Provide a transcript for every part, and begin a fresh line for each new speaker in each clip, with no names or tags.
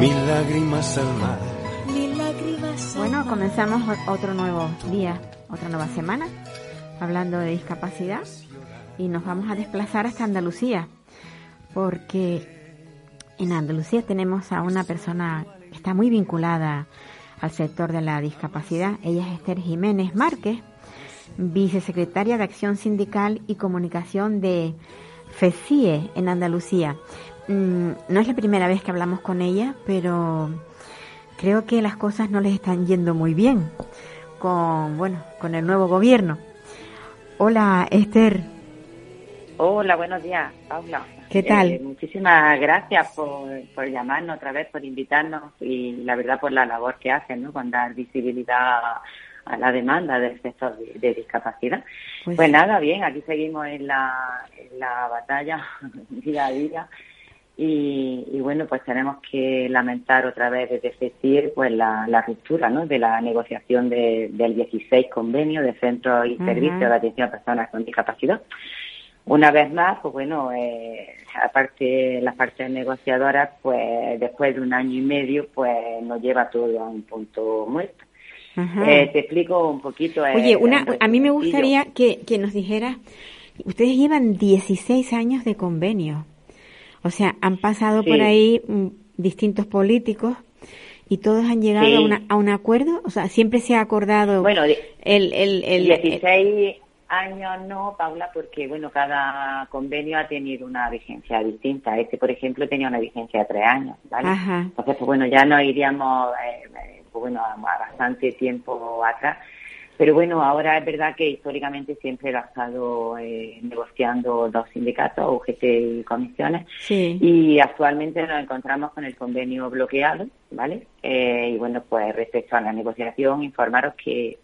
mil lágrimas al mar.
mil lágrimas.
Bueno, comenzamos otro nuevo día, otra nueva semana, hablando de discapacidad y nos vamos a desplazar hasta Andalucía, porque en Andalucía tenemos a una persona que está muy vinculada al sector de la discapacidad. Ella es Esther Jiménez Márquez, vicesecretaria de Acción Sindical y Comunicación de FECIE en Andalucía. Mm, No es la primera vez que hablamos con ella, pero creo que las cosas no les están yendo muy bien con, bueno, con el nuevo gobierno. Hola, Esther.
Hola, buenos días, Paula.
¿Qué tal?
Eh, muchísimas gracias por, por llamarnos otra vez, por invitarnos y la verdad por la labor que hacen, ¿no? Con dar visibilidad a la demanda del sector de, de discapacidad.
Pues-
Pues, nada, bien, aquí seguimos en la, en la batalla día a día y, y bueno, pues tenemos que lamentar otra vez desde FECIR pues la, la ruptura, ¿no? De la negociación de- del 16 convenio de centros y
Ujú.
servicios de atención a personas con discapacidad. Una vez más, pues bueno, eh, aparte las partes negociadoras, pues después de un año y medio, pues nos lleva todo a un punto muerto. Eh, te explico un poquito. eh,
Oye, una, a mí me gustaría que, que nos dijera, ustedes llevan 16 años de convenio, o sea, han pasado por ahí mm, distintos políticos y todos han llegado
Sí.
a, una, a un acuerdo, o sea, siempre se ha acordado
Bueno,
el, el, el,
16 años no, Paula, porque bueno, cada convenio ha tenido una vigencia distinta. Este, por ejemplo, tenía una vigencia de tres años, ¿vale?
Ajá.
Entonces, pues bueno, ya nos iríamos, eh, eh, pues bueno, a bastante tiempo atrás. Pero bueno, ahora es verdad que históricamente siempre lo ha estado eh, negociando dos sindicatos, UGT y comisiones.
Sí.
Y actualmente nos encontramos con el convenio bloqueado, ¿vale? Eh, y bueno, pues respecto a la negociación, informaros que,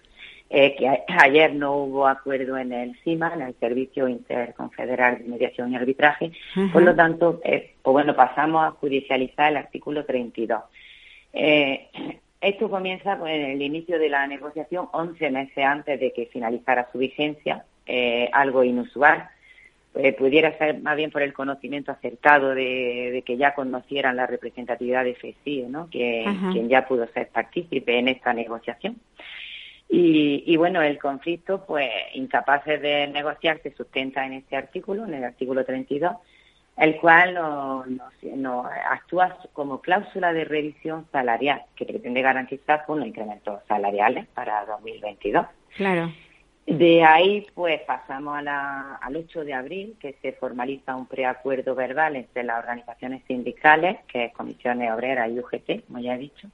eh, que a- ayer no hubo acuerdo en el CIMA, en el Servicio Interconfederal de Mediación y Arbitraje. Por lo tanto, eh, pues bueno, pasamos a judicializar el artículo 32. Eh, esto comienza con el inicio de la negociación 11 meses antes de que finalizara su vigencia, eh, algo inusual. Eh, pudiera ser más bien por el conocimiento acertado de, de que ya conocieran la representatividad de FECIE, ¿no? que,
Ajá.
quien ya pudo ser partícipe en esta negociación. Y, y bueno, el conflicto, pues incapaces de negociar, se sustenta en este artículo, en el artículo 32, el cual nos, nos- nos actúa como cláusula de revisión salarial, que pretende garantizar unos incrementos salariales para 2022.
Claro.
De ahí, pues pasamos a la- al 8 de abril, que se formaliza un preacuerdo verbal entre las organizaciones sindicales, que es Comisiones Obreras y UGT, como ya he dicho,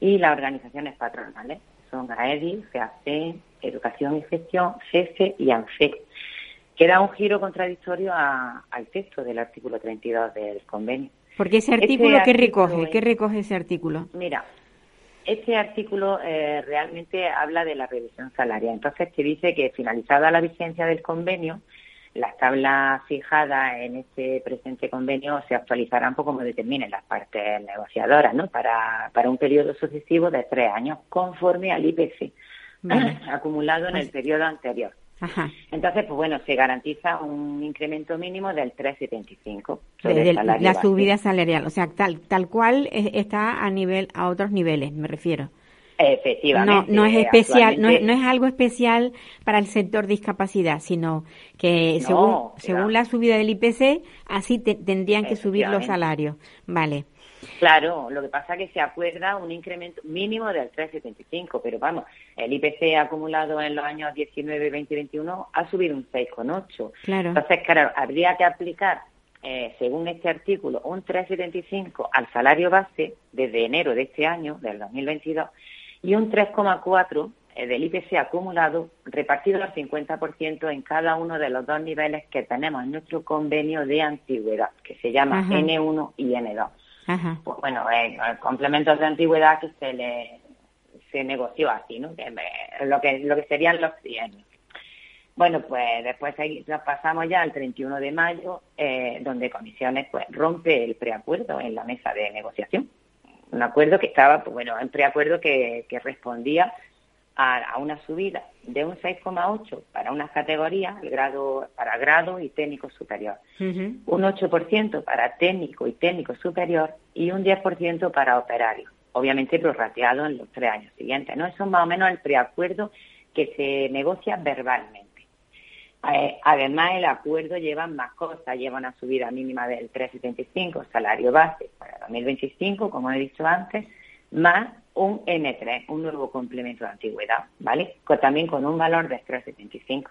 y las organizaciones patronales, son AEDI, FEAC, Educación y Gestión, CESE y ANFE, que da un giro contradictorio a- al texto del artículo 32 del convenio.
Porque ese
Este
artículo, ¿qué
artículo
recoge?
es-
¿Qué recoge ese artículo?
Mira, este artículo eh, realmente habla de la revisión salarial. Entonces te dice que finalizada la vigencia del convenio, las tablas fijadas en este presente convenio se actualizarán por como determinen las partes negociadoras, ¿no? Para, para un periodo sucesivo de tres años, conforme al IPC
Vale.
acumulado en el
Pues-
periodo anterior.
Ajá.
Entonces, pues bueno, se garantiza un incremento mínimo del 3,75
De-
sobre
de
el salario
la subida salarial, o sea, tal tal cual está a nivel a otros niveles, me refiero. No,
Efectivamente.
no es
eh,
especial, no es, no es algo especial para el sector discapacidad, sino que
No,
según,
claro.
según la subida del IPC, así te- tendrían que subir los salarios. Vale.
Claro, lo que pasa es que se acuerda un incremento mínimo del 3,75, pero vamos, el IPC acumulado en los años 19, 20 y 21 ha subido un 6,8.
Claro.
Entonces, claro, habría que aplicar, eh, según este artículo, un 3,75 al salario base desde enero de este año, del 2022, y un 3,4 eh, del IPC acumulado repartido al 50% en cada uno de los dos niveles que tenemos en nuestro convenio de antigüedad, que se llama
Ajá.
N1 y N2. Pues bueno, eh, complementos de antigüedad que se le se negoció así, ¿no? Que lo que lo que serían los trienios. Bueno, pues después nos pasamos ya al 31 de mayo, eh, donde Comisiones pues rompe el preacuerdo en la mesa de negociación. Un acuerdo que estaba, pues bueno, un preacuerdo que, que respondía a, una subida de un 6,8 para unas categorías, el grado, para grado y técnico superior, un 8% para técnico y técnico superior y un 10% para operario, obviamente prorrateado en los tres años siguientes. ¿no? Eso es más o menos el preacuerdo que se negocia verbalmente. Eh, además, el acuerdo lleva más cosas, lleva una subida mínima del 3,75 salario base para 2025, como he dicho antes, más un N3, un nuevo complemento de antigüedad, ¿vale? también con un valor de 3,75.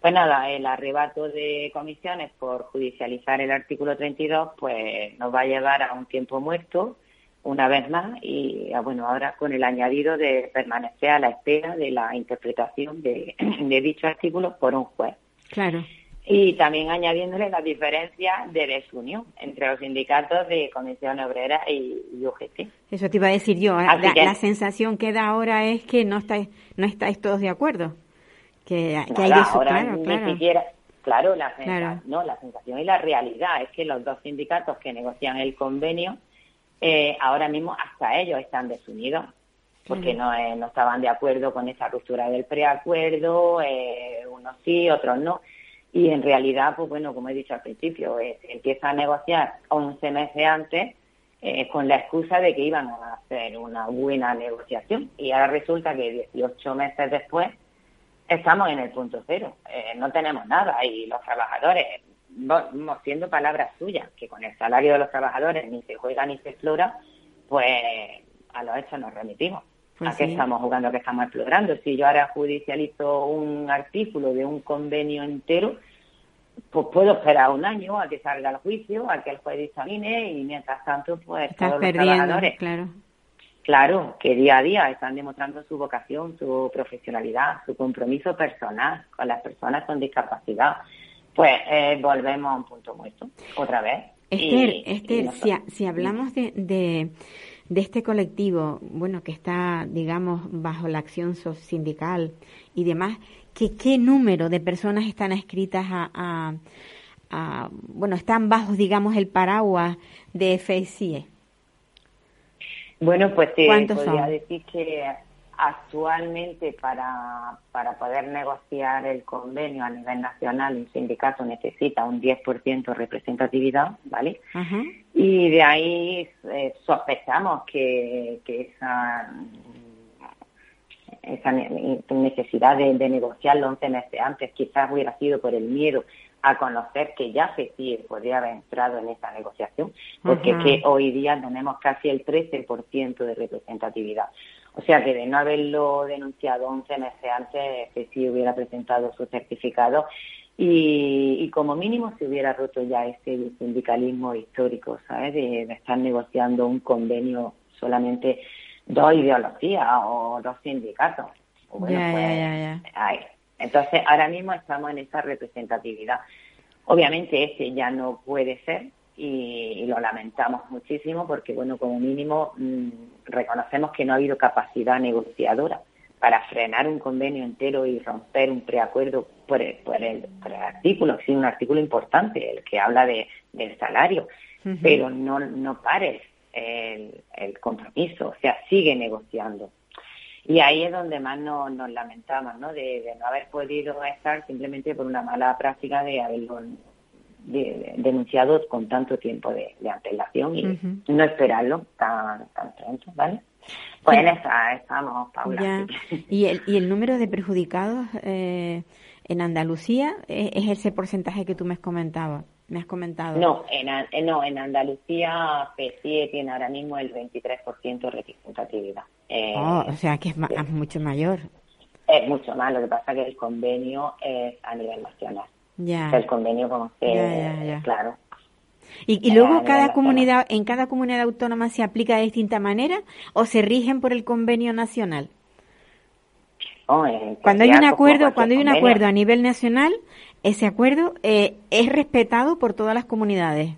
Pues nada, el arrebato de comisiones por judicializar el artículo 32, pues nos va a llevar a un tiempo muerto una vez más y ah, bueno, ahora con el añadido de permanecer a la espera de la interpretación de dicho artículo por un juez.
Claro
y también añadiéndole la diferencia de desunión entre los sindicatos de Comisión Obrera y, UGT.
Eso te iba a decir yo. ¿eh? La, sensación que da ahora es que no estáis, no estáis todos de acuerdo. Que, hay
claro, ni siquiera, claro, la sensación, no, la sensación y la realidad es que los dos sindicatos que negocian el convenio, eh, ahora mismo hasta ellos están desunidos porque no, eh, no estaban de acuerdo con esa ruptura del preacuerdo, eh, unos sí, otros no y en realidad, pues bueno, como he dicho al principio, eh, empieza a negociar 11 meses antes eh, con la excusa de que iban a hacer una buena negociación. Y ahora resulta que 18 meses después estamos en el punto cero, eh, no tenemos nada. Y los trabajadores, siendo palabras suyas, que con el salario de los trabajadores ni se juega ni se explora, pues a los hechos nos remitimos. Pues ¿A qué estamos jugando? ¿A qué estamos explorando? Si yo ahora judicializo un artículo de un convenio entero, pues puedo esperar un año a que salga el juicio, a que el juez dictamine y mientras tanto, pues todos los trabajadores,
claro.
claro, que día a día están demostrando su vocación, su profesionalidad, su compromiso personal con las personas con discapacidad, pues eh, volvemos a un punto muerto otra vez.
Esther, Esther si, si hablamos de de este colectivo, bueno, que está, digamos, bajo la acción sindical y demás, que qué número de personas están escritas a, bueno, están bajo, digamos, el paraguas de FCE?
Bueno, pues te podría decir que Actualmente, para, para poder negociar el convenio a nivel nacional, un sindicato necesita un 10% de representatividad, ¿vale? Y de ahí eh, sospechamos que, que esa, esa necesidad de, de negociarlo 11 meses antes quizás hubiera sido por el miedo a conocer que ya FECIE podría haber entrado en esa negociación, porque que hoy día tenemos casi el 13% de representatividad. O sea que de no haberlo denunciado 11 meses antes, que sí hubiera presentado su certificado y, como mínimo se hubiera roto ya ese sindicalismo histórico, ¿sabes? De, estar negociando un convenio solamente dos ideologías o dos sindicatos.
Bueno, pues,
Entonces, ahora mismo estamos en esa representatividad. Obviamente ese ya no puede ser, y, lo lamentamos muchísimo porque, bueno, como mínimo mm, reconocemos que no ha habido capacidad negociadora para frenar un convenio entero y romper un preacuerdo por el, por el, artículo, que es un artículo importante, el que habla de, del salario, pero no, no pares el, el, compromiso, o sea, sigue negociando. Y ahí es donde más nos, nos lamentamos, ¿no? De, de, no haber podido estar simplemente por una mala práctica de haberlo denunciado con tanto tiempo de, antelación y no esperarlo tan, tan pronto, ¿vale? Pues en esa estamos, Paula.
¿Y el, ¿Y el número de perjudicados eh, en Andalucía eh, es ese porcentaje que tú me has comentado? Me has comentado.
No, en, eh, no, en Andalucía PSIE tiene ahora mismo el 23% de representatividad.
oh, o sea que es, mucho mayor.
Es mucho más, lo que pasa es que el convenio es a nivel nacional.
Ya.
El convenio como se, claro.
¿Y, luego cada comunidad, en cada comunidad autónoma se aplica de distinta manera o se rigen por el convenio nacional? cuando hay un acuerdo, cuando hay un acuerdo a nivel nacional, ese acuerdo eh, es respetado por todas las comunidades.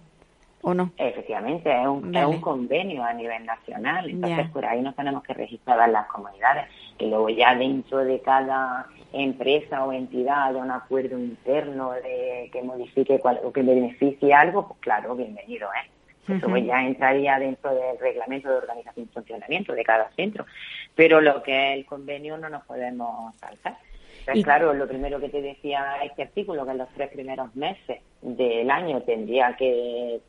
¿o no?
Efectivamente, es un, es un convenio a nivel nacional, entonces por ahí nos tenemos que registrar las comunidades, que luego ya dentro de cada empresa o entidad de un acuerdo interno de que modifique o que beneficie algo, pues claro, bienvenido, ¿eh? Eso ya entraría dentro del reglamento de organización y funcionamiento de cada centro. Pero lo que es el convenio no nos podemos saltar. Pues claro, lo primero que te decía este artículo, que en los tres primeros meses del año tendría que,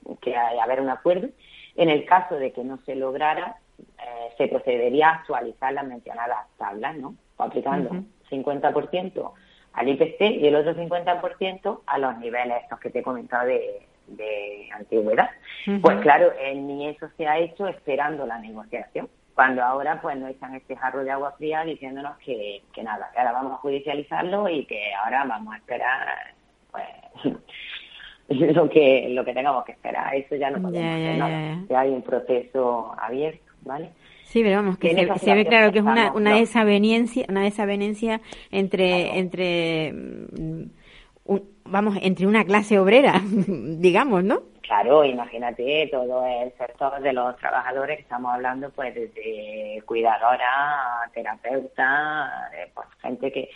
haber un acuerdo. En el caso de que no se lograra, eh, se procedería a actualizar las mencionadas tablas, ¿no? aplicando 50% al IPC y el otro 50% a los niveles estos que te he comentado de, antigüedad. Pues claro, ni eso se ha hecho esperando la negociación cuando ahora pues nos echan este jarro de agua fría diciéndonos que, que nada, que ahora vamos a judicializarlo y que ahora vamos a esperar pues lo que lo que tengamos que esperar, eso ya no podemos hacer nada, ya hay un proceso abierto, ¿vale?
Sí, pero vamos, que se, ve claro que es una, una desaveniencia, una desaveniencia entre, entre, mm, vamos, entre una clase obrera, digamos, ¿no?
Claro, imagínate todo el sector de los trabajadores que estamos hablando, pues desde cuidadora, terapeuta, pues gente que,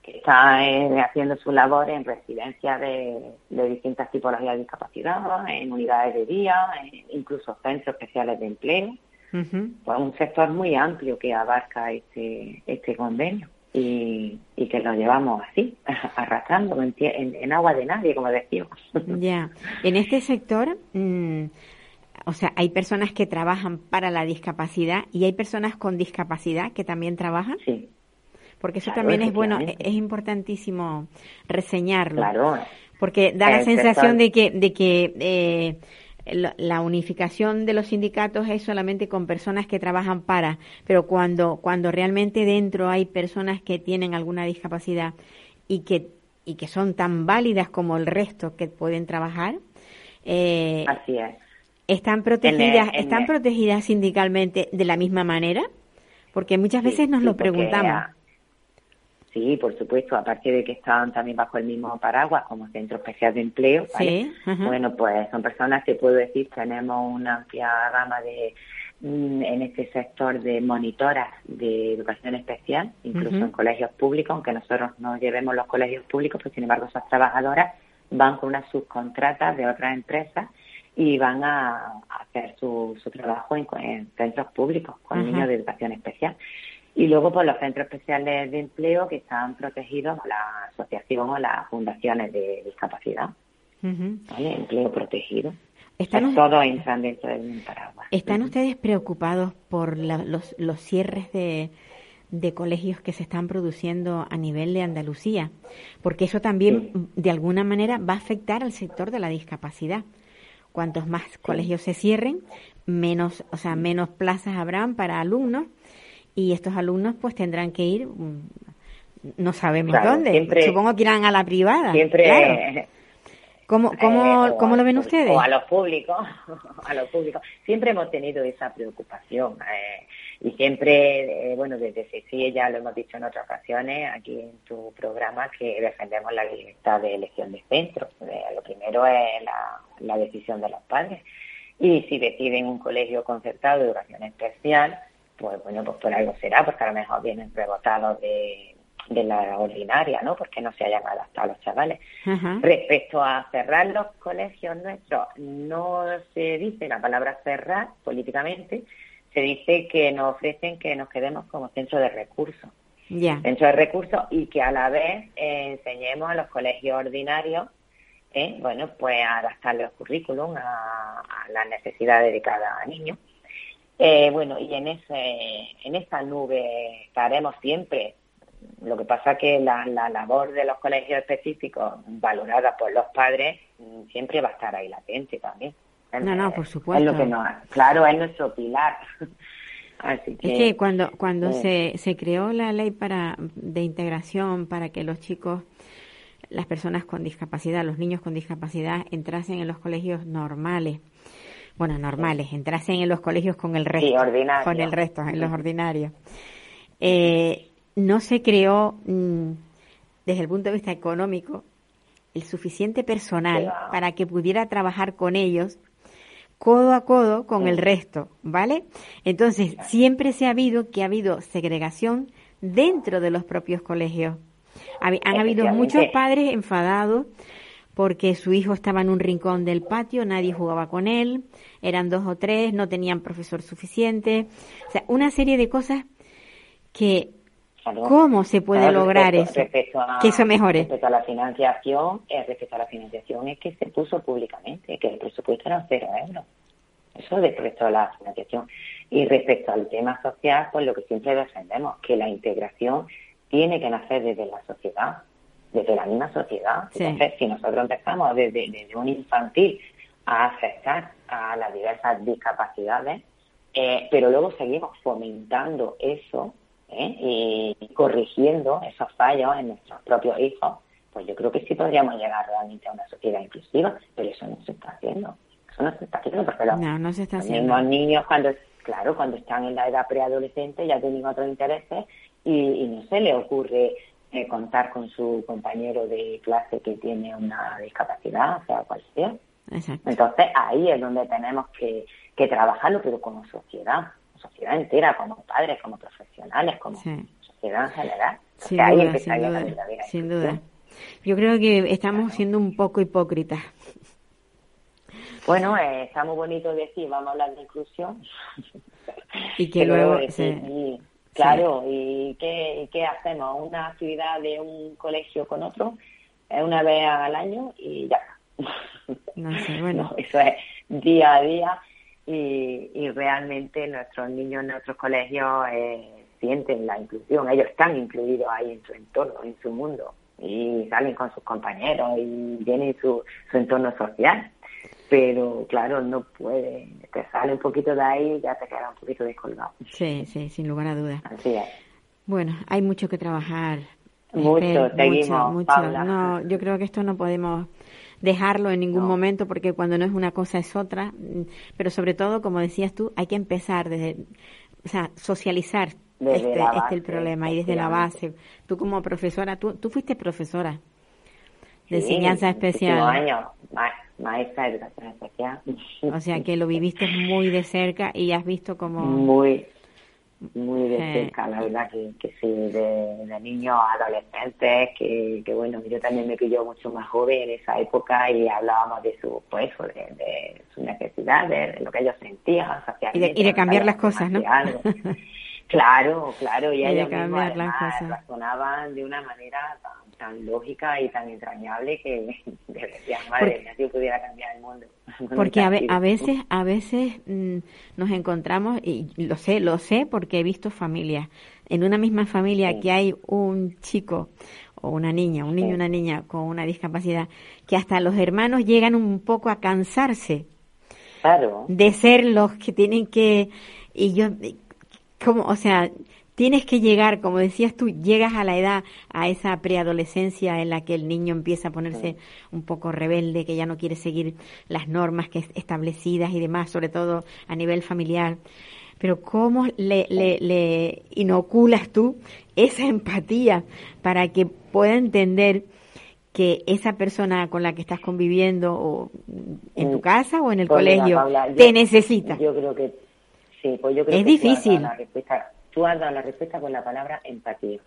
que está eh, haciendo su labor en residencias de, distintas tipologías de discapacidad, en unidades de día, incluso centros especiales de empleo. Pues un sector muy amplio que abarca este, este convenio y, que lo llevamos así, arrastrando en, agua de nadie, como decimos.
Ya, en este sector, mm, o sea, hay personas que trabajan para la discapacidad y hay personas con discapacidad que también trabajan.
Sí.
Porque eso también es bueno, es importantísimo reseñarlo.
Claro.
Porque da la sensación de que, de que eh, la unificación de los sindicatos es solamente con personas que trabajan para, pero cuando, cuando realmente dentro hay personas que tienen alguna discapacidad y que, y que son tan válidas como el resto que pueden trabajar,
eh, Así es.
están protegidas, están protegidas sindicalmente de la misma manera, porque muchas veces nos lo preguntamos.
Sí, por supuesto, aparte de que están también bajo el mismo paraguas como Centro Especial de Empleo, ¿vale? bueno, pues son personas que puedo decir, tenemos una amplia gama de mm, en este sector de monitoras de educación especial, incluso en colegios públicos, aunque nosotros no llevemos los colegios públicos, pues sin embargo esas trabajadoras van con unas subcontratas de otras empresas y van a, hacer su, su trabajo en, centros públicos con niños de educación especial. Y luego, por pues, los centros especiales de empleo que están protegidos por la asociación o las fundaciones de discapacidad. ¿Vale? Empleo protegido. ¿Están todos entran dentro del paraguas.
¿Están ustedes preocupados por los, los cierres de, de colegios que se están produciendo a nivel de Andalucía? Porque eso también, de alguna manera, va a afectar al sector de la discapacidad. Cuantos más colegios se cierren, menos, o sea, menos plazas habrán para alumnos y estos alumnos pues tendrán que ir, mm, no sabemos dónde, supongo que irán a la privada.
Siempre.
¿Cómo, cómo, eh, ¿Cómo, lo ven ustedes?
O a los públicos, a los públicos. Siempre hemos tenido esa preocupación eh, y siempre, eh, bueno, desde CECIE ya lo hemos dicho en otras ocasiones aquí en tu programa que defendemos la libertad de elección de centro. lo primero es la, la decisión de los padres y si deciden un colegio concertado de educación especial, pues bueno, pues por algo será, porque a lo mejor vienen rebotados de, de la ordinaria, ¿no? Porque no se hayan adaptado los chavales. Respecto a cerrar los colegios nuestros, no se dice la palabra cerrar políticamente, se dice que nos ofrecen que nos quedemos como centro de recursos. Centro de recursos y que a la vez enseñemos a los colegios ordinarios, ¿eh? bueno, pues a adaptar los currículum a, a las necesidades de cada niño. Eh, bueno, y en, ese, en esa nube estaremos siempre. Lo que pasa que la, la labor de los colegios específicos, valorada por los padres, siempre va a estar ahí latente también.
No, no, por supuesto.
Es lo que claro, es nuestro pilar.
Así que, es que cuando, cuando eh. se, se creó la ley para, de integración para que los chicos, las personas con discapacidad, los niños con discapacidad entrasen en los colegios normales, bueno, normales, entrasen en los colegios con el resto, con el resto, en los ordinarios. Eh, no se creó, mm, desde el punto de vista económico, el suficiente personal para que pudiera trabajar con ellos codo a codo con el resto, ¿vale? Entonces, siempre se ha habido que ha habido segregación dentro de los propios colegios. Han habido muchos padres enfadados porque su hijo estaba en un rincón del patio, nadie jugaba con él, eran dos o tres, no tenían profesor suficiente, o sea, una serie de cosas que ¿Cómo se puede lograr eso? que eso mejore.
Respecto a la financiación, eh, respecto a la financiación es que se puso públicamente, que el presupuesto era cero euros. Eso respecto a la financiación. Y respecto al tema social, pues lo que siempre defendemos, que la integración tiene que nacer desde la sociedad, desde la misma sociedad. Entonces, si nosotros empezamos desde, desde un infantil a aceptar a las diversas discapacidades, eh, pero luego seguimos fomentando eso ¿eh? y corrigiendo esos fallos en nuestros propios hijos, pues yo creo que sí podríamos llegar realmente a una sociedad inclusiva, pero eso no se está haciendo. Eso no se está haciendo porque los,
no, no se está haciendo.
niños cuando, claro, cuando están en la edad preadolescente ya tienen otros intereses y, no se le ocurre eh, contar con su compañero de clase que tiene una discapacidad, sea cual sea. Entonces ahí es donde tenemos que, que trabajarlo, pero como sociedad sociedad entera, como padres, como profesionales, como sociedad en general. Sin
duda, sin, duda, Yo creo que estamos siendo un poco hipócritas.
Bueno, eh, está muy bonito decir, vamos a hablar de inclusión.
Y que luego...
claro, ¿y qué, qué hacemos? Una actividad de un colegio con otro, eh, una vez al año y ya.
No sé, bueno.
eso es día a día y, realmente nuestros niños en nuestros colegios eh, sienten la inclusión, ellos están incluidos ahí en su entorno, en su mundo y salen con sus compañeros y tienen su, su entorno social. Pero claro, no puede, te sale un poquito de ahí y ya te queda un poquito descolgado.
Sí, sí, sin lugar a dudas.
Así es.
Bueno, hay mucho que trabajar.
Mucho, seguimos,
mucho, No, yo creo que esto no podemos dejarlo en ningún momento porque cuando no es una cosa es otra, pero sobre todo, como decías tú, hay que empezar desde, o sea, socializar este, este, el problema y desde la base. Tú como profesora, tú, tú fuiste profesora de enseñanza especial.
Años, maestra de educación especial.
O sea que lo viviste muy de cerca y has visto como...
Muy, muy de cerca, la verdad que, que sí, de, de niños a adolescentes, que, que bueno, yo también me pilló mucho más joven en esa época y hablábamos de su, pues, de, de sus necesidades, de lo que ellos sentían.
Y de, y de cambiar las cosas, ¿no?
claro, claro, y, ellos mismos razonaban de una manera tan lógica y tan entrañable que decía, madre mía, si pudiera cambiar el mundo.
Porque a, a, veces, a veces mm, nos encontramos, y lo sé, lo sé porque he visto familias, en una misma familia que hay un chico o una niña, un niño y una niña con una discapacidad, que hasta los hermanos llegan un poco a cansarse
claro.
de ser los que tienen que, y yo, como, o sea, tienes que llegar, como decías tú, llegas a la edad, a esa preadolescencia en la que el niño empieza a ponerse un poco rebelde, que ya no quiere seguir las normas que establecidas y demás, sobre todo a nivel familiar. Pero ¿cómo le, le, inoculas tú esa empatía para que pueda entender que esa persona con la que estás conviviendo o en tu mm. casa o en el colegio te necesita?
Yo creo que sí, pues yo creo
es difícil
tú has dado la respuesta con la palabra empatía.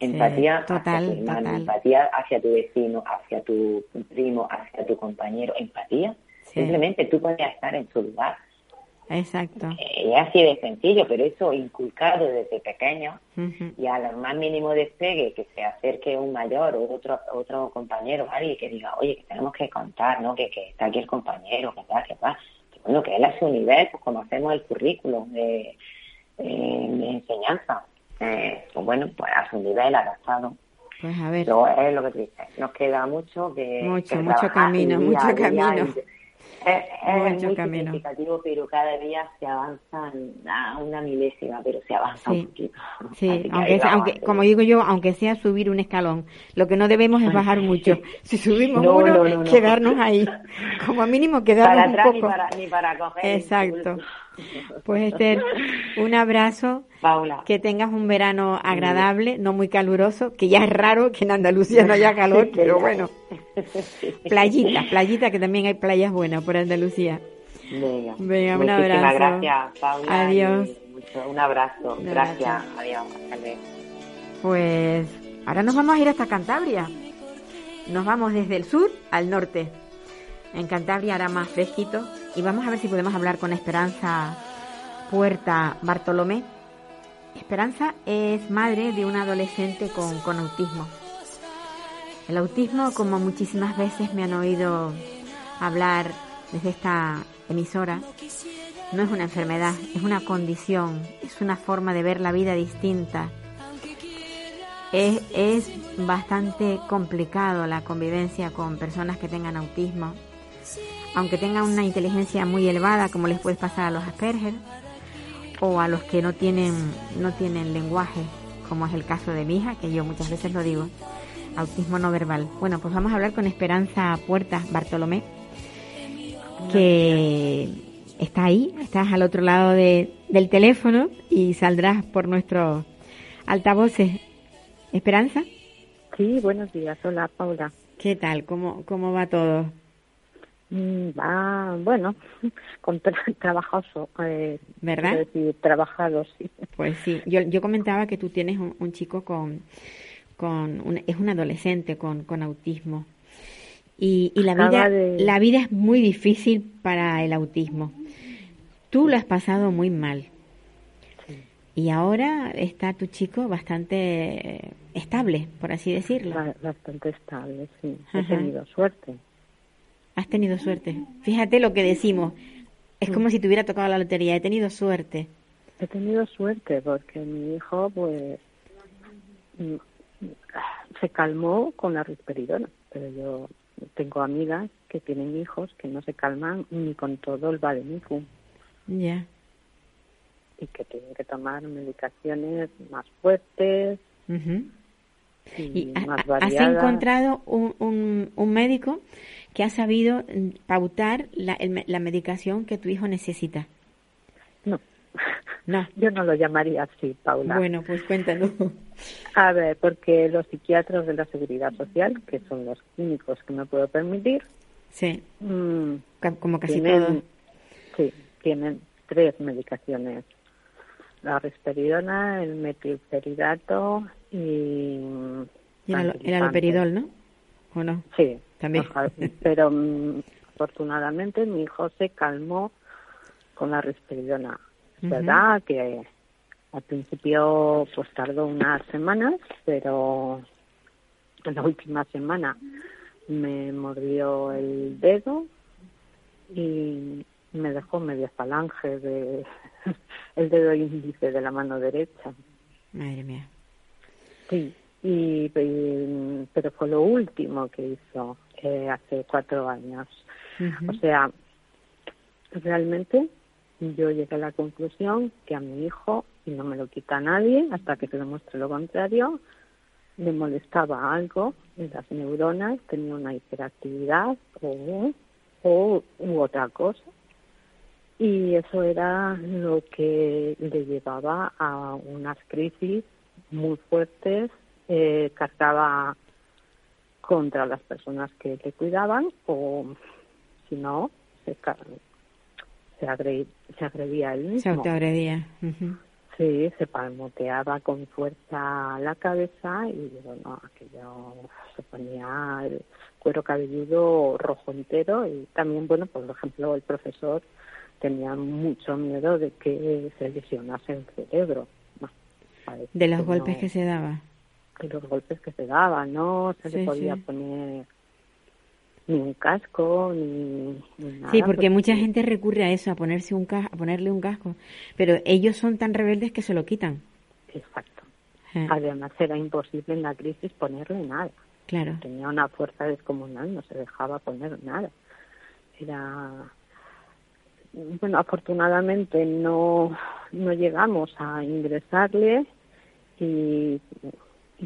Empatía hacia tu hermano, empatía hacia tu vecino, hacia tu primo, hacia tu compañero. Empatía. Simplemente tú podías estar en su lugar.
Exacto.
Es así de sencillo, pero eso inculcado desde pequeño y a lo más mínimo despegue que se acerque un mayor o otro otro compañero, alguien que diga, oye, que tenemos que contar, ¿no? Que, que está aquí el compañero, que va, que va. Bueno, que él a su nivel, pues como hacemos el currículum de en enseñanza. Eh, pues bueno, pues a su nivel adaptado.
Pues a ver.
es lo que dice. Nos queda mucho que.
Mucho, mucho camino, mucho camino.
Es, es muy significativo, pero cada día se avanza a una milésima, pero se avanza un poquito.
Sí, aunque, aunque como digo yo, aunque sea subir un escalón, lo que no debemos es bajar mucho. Si subimos uno, quedarnos ahí. Como mínimo quedarnos
para
un
poco. Ni para, ni para coger
Exacto. Pues Esther, un abrazo.
Paula.
Que tengas un verano agradable, no muy caluroso, que ya es raro que en Andalucía no haya calor, pero bueno. Playita, playita, que también hay playas buenas por Andalucía.
Venga,
Venga, un
Muchísimas
abrazo.
gracias, Paula.
Adiós.
mucho- un abrazo.
Un
Gracias. Adiós. Luego.
Pues ahora nos vamos a ir hasta Cantabria. Nos vamos desde el sur al norte. En Cantabria hará más fresquito y vamos a ver si podemos hablar con Esperanza Puerta Bartolomé. Esperanza es madre de una adolescente con, autismo. El autismo, como muchísimas veces me han oído hablar desde esta emisora, no es una enfermedad, es una condición, es una forma de ver la vida distinta. Es bastante complicado la convivencia con personas que tengan autismo, aunque tengan una inteligencia muy elevada, como les puede pasar a los Asperger, o a los que no tienen, no tienen lenguaje, como es el caso de mi hija, que yo muchas veces lo digo, autismo no verbal. Bueno, pues vamos a hablar con Esperanza Puertas Bartolomé, que está ahí, estás al otro lado de- del teléfono y saldrás por nuestros altavoces. Esperanza,
Sí, buenos días. Hola, Paula.
¿qué tal? ¿Cómo, cómo va todo?
Mm, Va, bueno, con tra- trabajoso. Eh,
¿Verdad?
decir, trabajado, sí.
Pues sí, yo, yo comentaba que tú tienes un, un chico con, con un- es un adolescente con, con autismo. Y, y la,
Acaba
vida,
de-
la vida es muy difícil para el autismo. Tú lo has pasado muy mal. Y ahora está tu chico bastante estable, por así decirlo.
Ba- Bastante estable, sí. He
Ajá.
tenido suerte.
Has tenido suerte. Fíjate lo que decimos. Es como si te hubiera tocado la lotería. He tenido suerte.
He tenido suerte porque mi hijo, pues, mm, se calmó con la risperidona. Pero yo tengo amigas que tienen hijos que no se calman ni con todo el Bademecum
Ya.
y que tienen que tomar medicaciones más fuertes
Ujú.
y,
¿Y ha-
más
ha- has
variadas.
encontrado un, un, un médico que ha sabido mm, pautar la, el la medicación que tu hijo necesita?
No,
No.
yo no lo llamaría así, Paula.
Bueno, pues cuéntanos.
A ver, porque los psiquiatras de la Seguridad Social, que son los únicos que me puedo permitir,
Sí,
mm,
como casi
tienen,
todo.
sí, tienen tres medicaciones. La risperidona, el metilperidato y...
Y el, el aloperidol, ¿no? ¿O no?
Sí,
También.
pero mm, afortunadamente mi hijo se calmó con la risperidona. Es verdad que al principio pues tardó unas semanas, pero en la última semana me mordió el dedo y me dejó media falange de el dedo índice de la mano derecha.
Madre mía.
Sí, y, y- pero fue lo último que hizo eh, hace cuatro años. O sea, realmente yo llegué a la conclusión que a mi hijo, y no me lo quita nadie hasta que se demuestre lo contrario, le molestaba algo en las neuronas, tenía una hiperactividad o, o u otra cosa. Y eso era lo que le llevaba a unas crisis muy fuertes, eh, cargaba contra las personas que le cuidaban o si no, se, se, agre- se agredía él
Se
mismo.
autoagredía. Ujú.
Sí, se palmoteaba con fuerza la cabeza y bueno, aquello se ponía el cuero cabelludo rojo entero y también, bueno, por ejemplo, el profesor tenía mucho miedo de que se lesionase el cerebro.
De los golpes
no-
que se daba.
Los golpes que se daban, no se
Sí,
le podía
sí.
poner ni un casco ni, ni nada.
Sí, porque mucha gente recurre a eso, a ponerse un a ponerle un casco, pero ellos son tan rebeldes que se lo quitan.
Exacto.
Eh,
Además era imposible en la crisis ponerle nada.
claro.
Tenía una fuerza descomunal, no se dejaba poner nada. Era bueno, afortunadamente no no llegamos a ingresarle y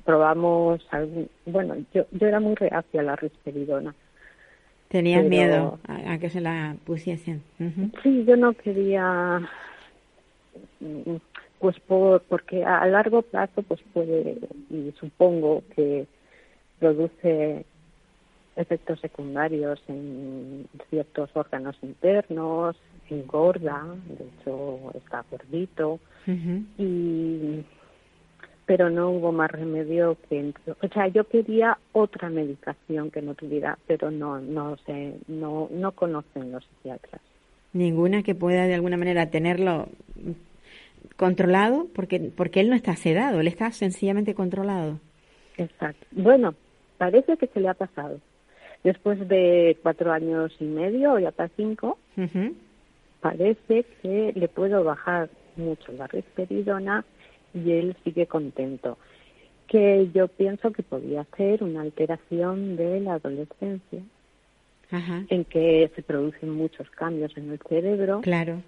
probamos algún, bueno, yo yo era muy reacia a la risperidona.
Tenías
pero-
miedo a, a que se la pusiesen. Ujú.
Sí, yo no quería, mm, pues por, porque a largo plazo pues puede, y supongo que produce efectos secundarios en ciertos órganos internos, engorda, de hecho está gordito, y pero no hubo más remedio que o sea yo quería otra medicación que no tuviera pero no no sé no no conocen los psiquiatras.
Ninguna que pueda de alguna manera tenerlo controlado porque porque él no está sedado él está sencillamente controlado.
Exacto. Bueno parece que se le ha pasado. Después de cuatro años y medio y hasta cinco parece que le puedo bajar mucho la risperidona y él sigue contento. Que yo pienso que podría ser una alteración de la adolescencia, en que se producen muchos cambios en el cerebro.
Claro.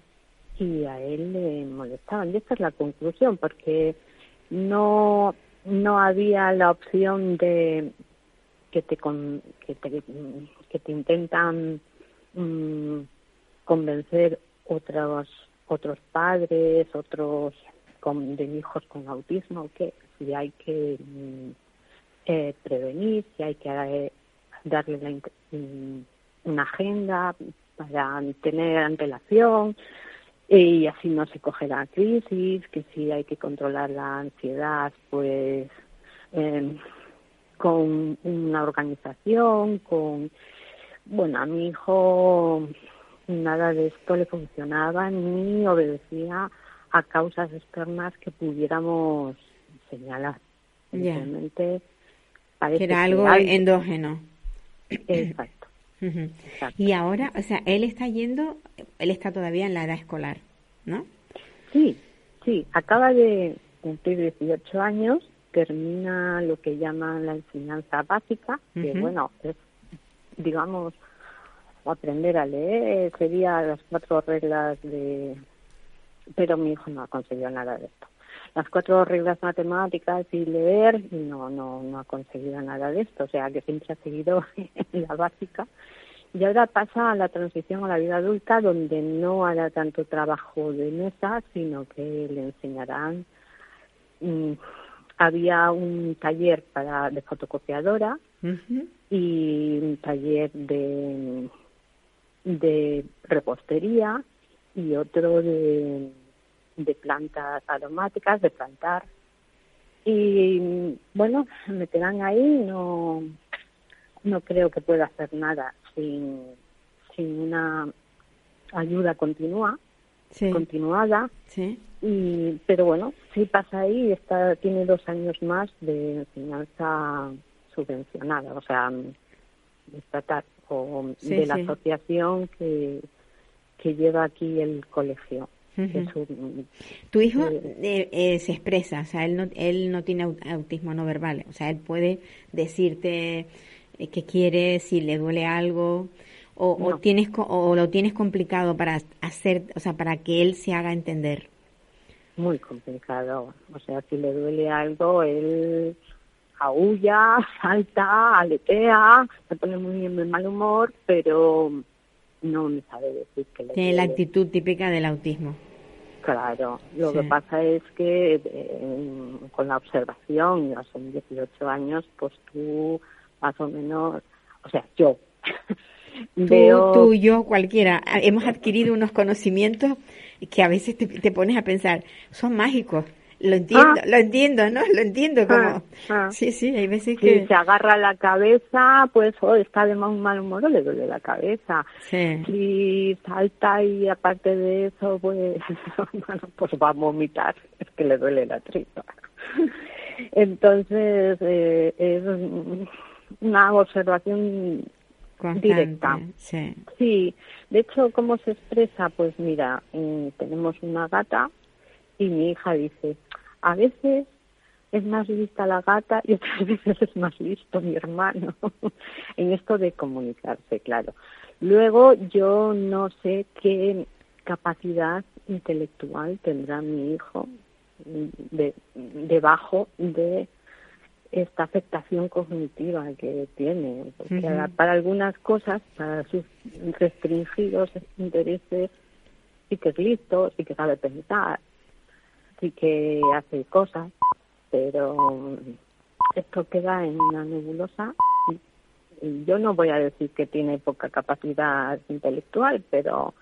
Y a él le molestaban. Y esta es la conclusión, porque no, no había la opción de que te, que te, que te intentan mm, convencer otros otros padres, otros con, de hijos con autismo, que si hay que mm, eh, prevenir, si hay que eh, darle la, mm, una agenda para tener antelación y así no se coge la crisis, que si hay que controlar la ansiedad, pues em, con una organización, con bueno, a mi hijo nada de esto le funcionaba ni obedecía a causas externas que pudiéramos señalar.
Realmente parece que era algo endógeno.
Exacto.
Y ahora, o sea, él está yendo, él está todavía en la edad escolar, ¿no?
Sí, sí, acaba de cumplir 18 años, termina lo que llaman la enseñanza básica, que bueno, es, digamos, aprender a leer, sería las cuatro reglas de... Pero mi hijo no ha conseguido nada de esto. Las cuatro reglas matemáticas y leer, no, no, no ha conseguido nada de esto. O sea, que siempre ha seguido la básica. Y ahora pasa a la transición a la vida adulta, donde no hará tanto trabajo de mesa, sino que le enseñarán. Mm, había un taller para de fotocopiadora y un taller de de repostería y otro de, de plantas aromáticas, de plantar. Y bueno, me meterán ahí, no, no creo que pueda hacer nada sin, sin una ayuda continua, continuada.
Sí.
Y, pero bueno, sí pasa ahí, está, tiene dos años más de enseñanza subvencionada, o sea, estatal o de la asociación que, que lleva aquí el colegio.
tu hijo eh, eh, se expresa, o sea, él no, él no tiene autismo no verbal, o sea, él puede decirte eh, qué quiere, si le duele algo, o, o, tienes o lo tienes complicado para hacer, o sea, para que él se haga entender.
Muy complicado, o sea, si le duele algo, él aúlla, salta, aletea, se pone muy de mal humor, pero no me sabe decir que le
Tiene la actitud típica del autismo.
Claro, lo que pasa es que eh, con la observación, ya son 18 años, pues tú más o menos, o sea, yo
Tú, tú, yo, cualquiera, hemos adquirido unos conocimientos que a veces te, te pones a pensar, son mágicos. Lo entiendo, ah. lo entiendo, ¿no? Lo entiendo como... Ah, ah. Sí, sí, hay veces que...
Si se agarra la cabeza, pues oh, está de mal, mal humor le duele la cabeza.
Sí.
Si salta y aparte de eso, pues, bueno, pues va a vomitar, es que le duele la tripa. Entonces, eh, es una observación directa.
Sí.
sí, de hecho, ¿cómo se expresa? Pues mira, mm, tenemos una gata y mi hija dice, a veces es más lista la gata y otras veces es más listo mi hermano en esto de comunicarse, claro. Luego yo no sé qué capacidad intelectual tendrá mi hijo de, debajo de esta afectación cognitiva que tiene, porque para algunas cosas, para sus restringidos intereses, sí que es listo, sí que sabe pensar, sí que hace cosas, pero esto queda en una nebulosa yo no voy a decir que tiene poca capacidad intelectual, pero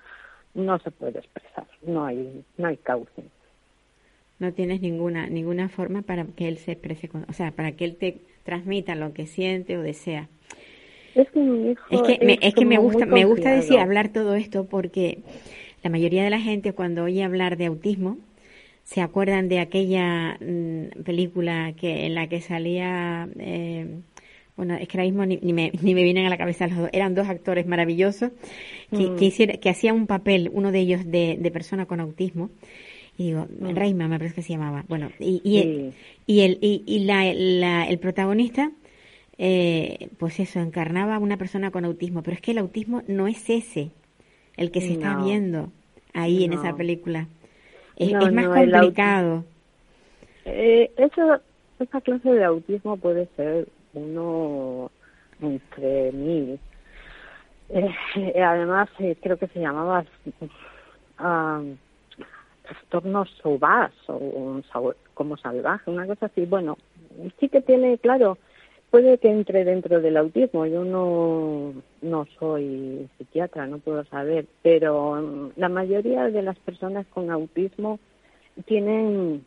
no se puede expresar, no hay, no hay cauce.
No tienes ninguna, ninguna forma para que él se exprese, o sea, para que él te transmita lo que siente o desea.
Es que mi hijo
es que, me, es que me gusta, me gusta decir, hablar todo esto porque la mayoría de la gente cuando oye hablar de autismo se acuerdan de aquella mm, película que en la que salía eh, bueno es que ahora mismo ni, ni me, ni me vienen a la cabeza los dos eran dos actores maravillosos que,
Mm.
que, hiciera- que hacían un papel uno de ellos de, de persona con autismo y digo
Mm.
Reima me parece que se llamaba bueno y, y,
Sí.
y el y, y la, la- el protagonista eh, pues eso encarnaba a una persona con autismo pero es que el autismo no es ese el que se está viendo ahí en esa película es,
No,
es más
no,
complicado
Eh, eso, esa clase de autismo puede ser uno entre mil. Eh, además, eh, creo que se llamaba ah, trastorno sauvage o sau- como salvaje, una cosa así. Bueno, sí que tiene, claro, puede que entre dentro del autismo. Yo no, no soy psiquiatra, no puedo saber, pero mm, la mayoría de las personas con autismo tienen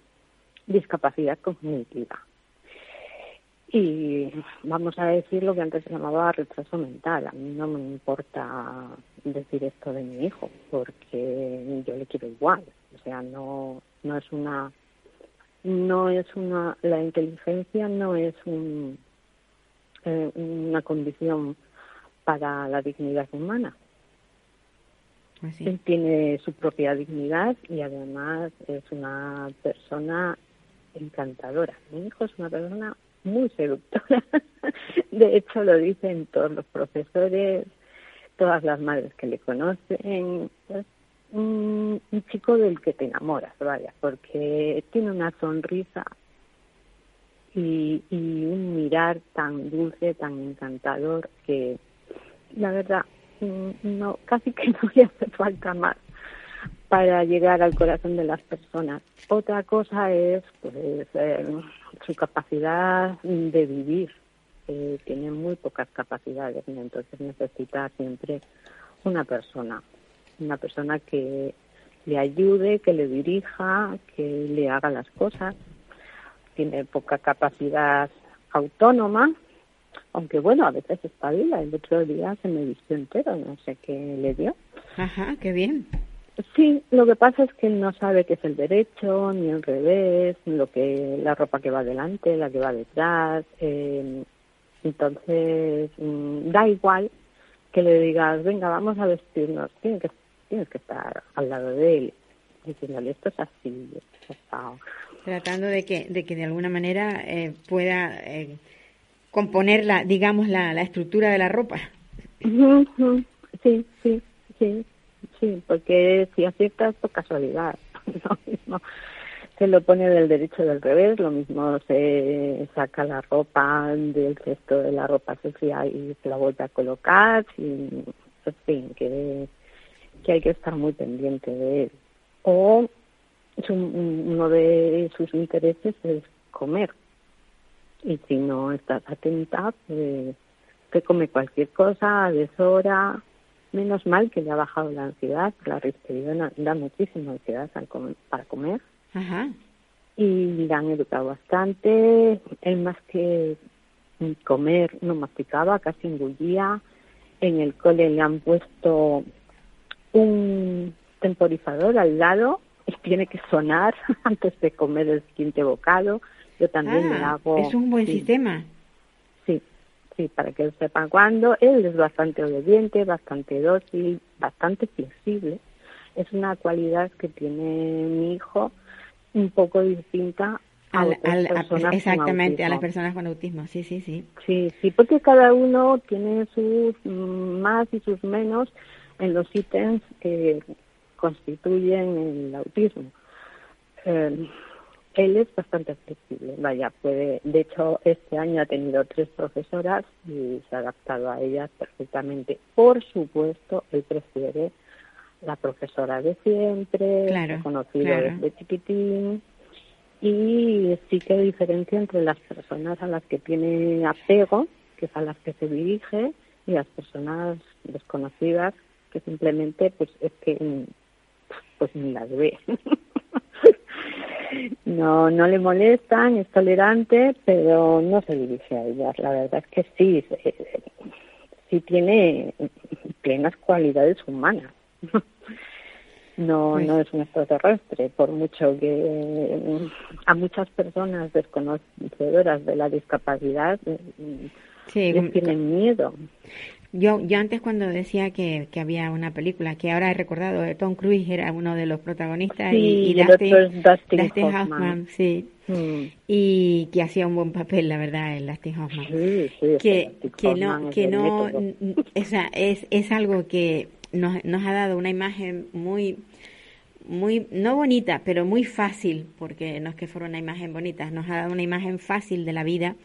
discapacidad cognitiva. Y vamos a decir lo que antes se llamaba retraso mental. A mí no me importa decir esto de mi hijo, porque yo le quiero igual. O sea, no, no es una, no es una, la inteligencia no es un, eh, una condición para la dignidad humana.
Pues.
Él tiene su propia dignidad y además es una persona encantadora. Mi hijo es una persona muy seductora. De hecho, lo dicen todos los profesores, todas las madres que le conocen. Es un, un chico del que te enamoras, vaya, porque tiene una sonrisa y, y un mirar tan dulce, tan encantador que la verdad mm, no casi que no le hace falta más para llegar al corazón de las personas. Otra cosa es pues eh, su capacidad de vivir. Tiene muy pocas capacidades y entonces necesita siempre una persona, una persona que le ayude, que le dirija, que le haga las cosas. Tiene poca capacidad autónoma, aunque bueno, a veces espabila. El otro día se me vistió entero, no sé qué le dio.
Ajá, qué bien.
Sí, lo que pasa es que él no sabe qué es el derecho, ni el revés, lo que la ropa que va delante, la que va detrás. eh, entonces, mm, da igual que le digas, venga, vamos a vestirnos. Tienes que, tienes que estar al lado de él, diciéndole, esto es así, esto es así.
Tratando de que, de que de alguna manera eh, pueda eh, componer la, digamos, la, la estructura de la ropa.
Sí, sí, sí, sí, porque si aciertas por casualidad, lo mismo se lo pone del derecho del revés, lo mismo se saca la ropa del cesto de la ropa sucia y se la vuelve a colocar, y, en fin, que, que hay que estar muy pendiente de él. O uno de sus intereses es comer, y si no estás atenta, pues que come cualquier cosa a deshora. Menos mal que le ha bajado la ansiedad, la risperidona da muchísima ansiedad para comer
Ajá.
y le han educado bastante. Él más que comer no masticaba, casi engullía. En el cole le han puesto un temporizador al lado tiene que sonar antes de comer el siguiente bocado. Yo también le
Ah,
hago...
es un buen
sí.
sistema.
Sí, sí, para que él sepa cuándo. Él es bastante obediente, bastante dócil, bastante flexible. Es una cualidad que tiene mi hijo un poco distinta a
Al- al- a-
personas con
exactamente, a las personas con autismo. Sí, sí, sí.
Sí, sí, porque cada uno tiene sus mm, más y sus menos en los ítems que constituyen el autismo. Eh, él es bastante flexible, vaya, puede, de hecho este año ha tenido tres profesoras y se ha adaptado a ellas perfectamente. Por supuesto, él prefiere la profesora de siempre,
Claro,
conocido
claro.
desde chiquitín, y sí que hay diferencia entre las personas a las que tiene apego que es a las que se dirige, y las personas desconocidas que simplemente pues es que pues ni las ve. no, no le molestan, es tolerante, pero no se dirige a ellas. La verdad es que sí, sí tiene plenas cualidades humanas. No, pues no es un extraterrestre, por mucho que a muchas personas desconocedoras de la discapacidad sí, tienen miedo.
Yo, yo antes cuando decía que, que, había una película, que ahora he recordado, Tom Cruise era uno de los protagonistas
y,
y,
Dustin,
Hoffman, sí, mm. y que hacía un buen papel, la verdad, el Dustin Hoffman.
Sí, sí,
que, que no, que no, esa, es, es algo que nos, nos ha dado una imagen muy, muy, no bonita, pero muy fácil, porque no es que fuera una imagen bonita, nos ha dado una imagen fácil de la vida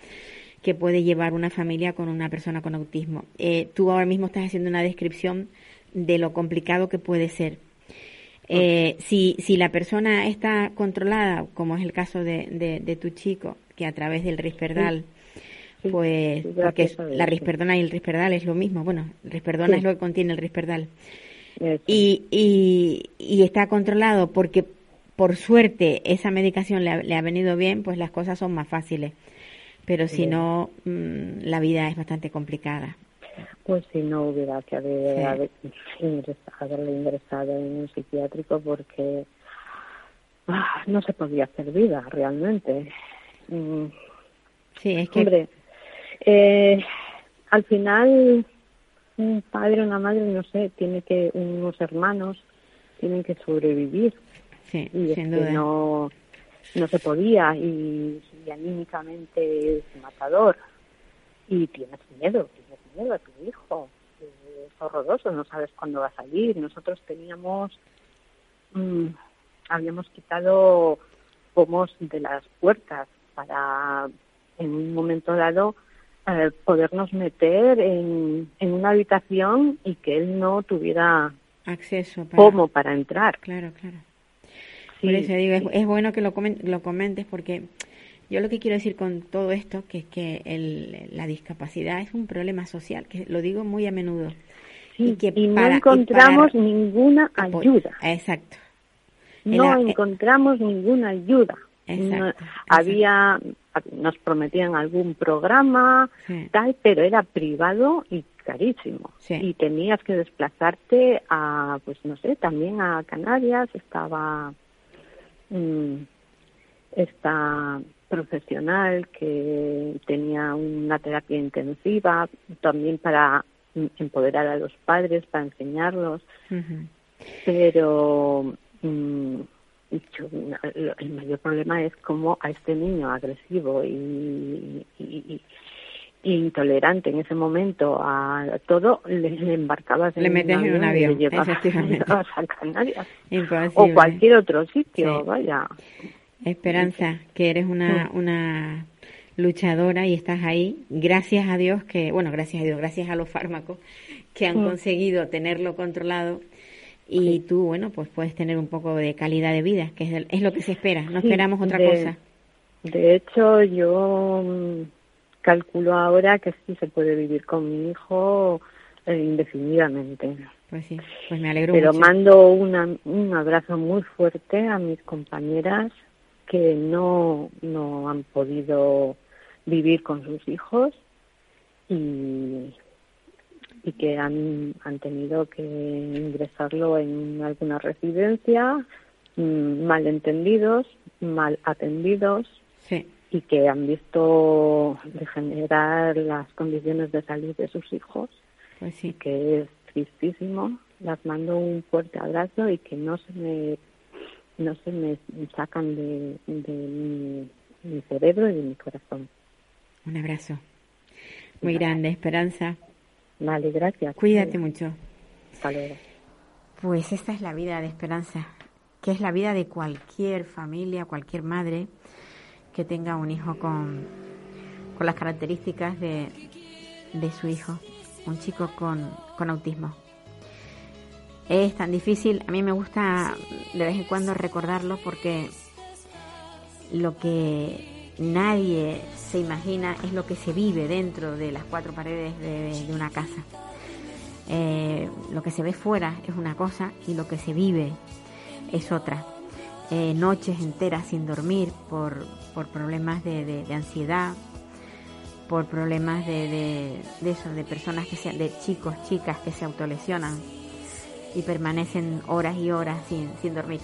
que puede llevar una familia con una persona con autismo. Eh, tú ahora mismo estás haciendo una descripción de lo complicado que puede ser. Eh, si, si la persona está controlada, como es el caso de, de, tu chico, que a través del risperdal, pues, porque la risperdona y el risperdal es lo mismo, bueno, risperdona es lo que contiene el risperdal, y, y, y, está controlado porque por suerte esa medicación le le ha venido bien, pues las cosas son más fáciles pero si no, mm, la vida es bastante complicada.
Pues si no hubiera que haber, haberle ingresado en un psiquiátrico porque ah, no se podía hacer vida realmente.
Mm. Sí, es que...
Hombre, eh, al final un padre o una madre, no sé, tiene que, unos hermanos tienen que sobrevivir.
Sí,
y
sin duda.
no, no se podía y y anímicamente es matador y tienes miedo, tienes miedo a tu hijo, es horroroso, no sabes cuándo va a salir. Nosotros teníamos, mm, habíamos quitado pomos de las puertas para en un momento dado eh, podernos meter en, en una habitación y que él no tuviera
acceso
para... pomo para entrar.
Claro, claro. Por eso digo, es, bueno que lo, lo comentes porque yo lo que quiero decir con todo esto, que es que el, la discapacidad es un problema social, que lo digo muy a menudo.
y que no encontramos ninguna ayuda.
Exacto.
No encontramos ninguna ayuda.
Exacto,
había, nos prometían algún programa, tal, pero era privado y carísimo. Y tenías que desplazarte a, pues no sé, también a Canarias, estaba esta profesional que tenía una terapia intensiva, también para empoderar a los padres, para enseñarlos, pero mm, el mayor problema es cómo a este niño agresivo y, intolerante en ese momento a todo le, embarcabas
le metes en un avión, y
a Canarias o cualquier otro sitio, vaya.
Esperanza, que eres una, una luchadora y estás ahí. Gracias a Dios que, bueno, gracias a Dios, gracias a los fármacos que han conseguido tenerlo controlado. Y tú, bueno, pues puedes tener un poco de calidad de vida, que es, es lo que se espera, no esperamos otra cosa.
De hecho, yo mm, calculo ahora que sí se puede vivir con mi hijo eh, indefinidamente.
Pues sí, pues me alegro
Pero mando una, un abrazo muy fuerte a mis compañeras que no, no han podido vivir con sus hijos y, y que han, han tenido que ingresarlo en alguna residencia, mm, mal entendidos, mal atendidos y que han visto degenerar las condiciones de salud de sus hijos,
pues sí.
que es tristísimo. Las mando un fuerte abrazo y que no se me no se me sacan de, mi, cerebro y de mi corazón.
Un abrazo. Muy grande, Esperanza.
Vale, gracias.
Cuídate mucho.
Hasta
Pues esta es la vida de Esperanza, que es la vida de cualquier familia, cualquier madre que tenga un hijo con, con las características de, de su hijo, un chico con, con autismo es tan difícil. A mí me gusta de vez en cuando recordarlo porque lo que nadie se imagina es lo que se vive dentro de las cuatro paredes de, de una casa. Eh, lo que se ve fuera es una cosa y lo que se vive es otra. Eh, noches enteras sin dormir por, por problemas de, de, ansiedad, por problemas de, de, eso, de personas que sean, de chicos, chicas que se autolesionan y permanecen horas y horas sin, sin dormir.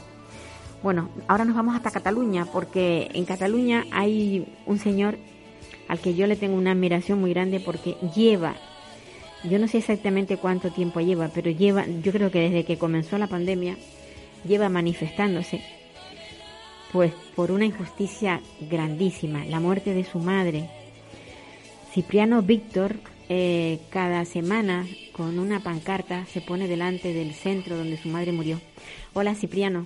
Bueno, ahora nos vamos hasta Cataluña, porque en Cataluña hay un señor al que yo le tengo una admiración muy grande porque lleva, yo no sé exactamente cuánto tiempo lleva, pero lleva, yo creo que desde que comenzó la pandemia, lleva manifestándose, pues por una injusticia grandísima, la muerte de su madre. Cipriano Víctor, eh, cada semana con una pancarta se pone delante del centro donde su madre murió. Hola Cipriano.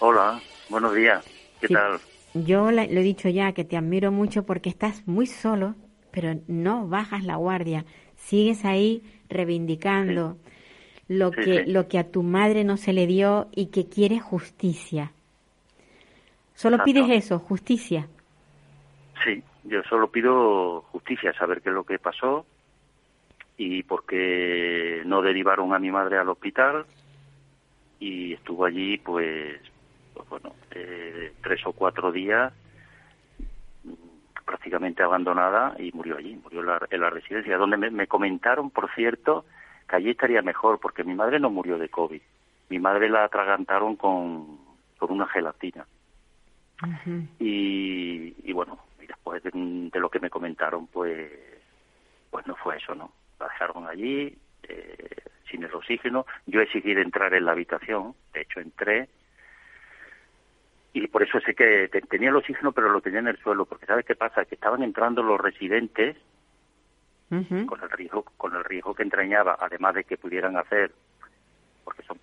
Hola, buenos días. ¿Qué tal?
Yo lo he dicho ya que te admiro mucho porque estás muy solo, pero no bajas la guardia. Sigues ahí reivindicando lo que lo que a tu madre no se le dio y que quiere justicia. Solo pides eso, justicia.
Sí, yo solo pido justicia, saber qué es lo que pasó y por qué no derivaron a mi madre al hospital y estuvo allí pues pues bueno, eh, tres o cuatro días prácticamente abandonada y murió allí, murió en la, en la residencia, donde me, comentaron, por cierto, que allí estaría mejor, porque mi madre no murió de COVID. Mi madre la atragantaron con, con una gelatina. Y, y, bueno, y después de, de, lo que me comentaron, pues, pues no fue eso, ¿no? La dejaron allí, eh, sin el oxígeno. Yo exigí entrar en la habitación, de hecho entré, y por eso sé que tenía el oxígeno, pero lo tenía en el suelo, porque ¿sabes qué pasa? Que estaban entrando los residentes con el riesgo con el riesgo que entrañaba, además de que pudieran hacer, porque son,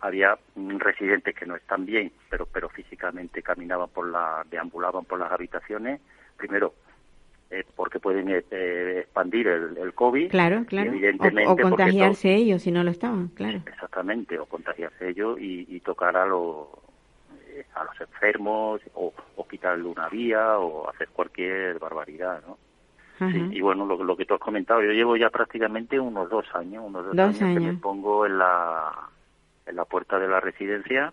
había residentes que no están bien, pero pero físicamente caminaban por la, deambulaban por las habitaciones, primero eh, porque pueden eh, expandir el, el, COVID.
Claro, claro. o, contagiarse ellos si no lo estaban, claro.
Exactamente, o contagiarse ellos y, y tocar a los a los enfermos o, quitarle una vía o hacer cualquier barbaridad, ¿no? y bueno, lo, lo, que tú has comentado, yo llevo ya prácticamente unos dos años, unos dos, años, que me pongo en la, en la puerta de la residencia,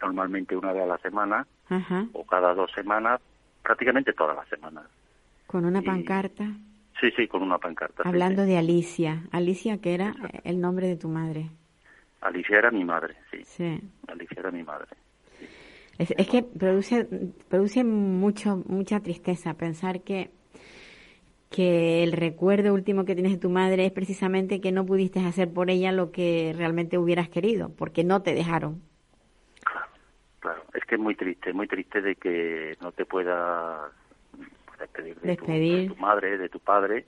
normalmente una vez a la semana o cada dos semanas, prácticamente todas las semanas.
¿Con una pancarta?
Sí, sí, con una pancarta.
Hablando de Alicia, Alicia que era el nombre de tu madre.
Alicia era mi madre, sí. Sí. Alicia era mi madre.
Es, es, que produce, produce mucho, mucha tristeza pensar que, que el recuerdo último que tienes de tu madre es precisamente que no pudiste hacer por ella lo que realmente hubieras querido, porque no te dejaron.
Claro, claro. Es que es muy triste, muy triste de que no te puedas despedir de, Tu, de tu madre, de tu padre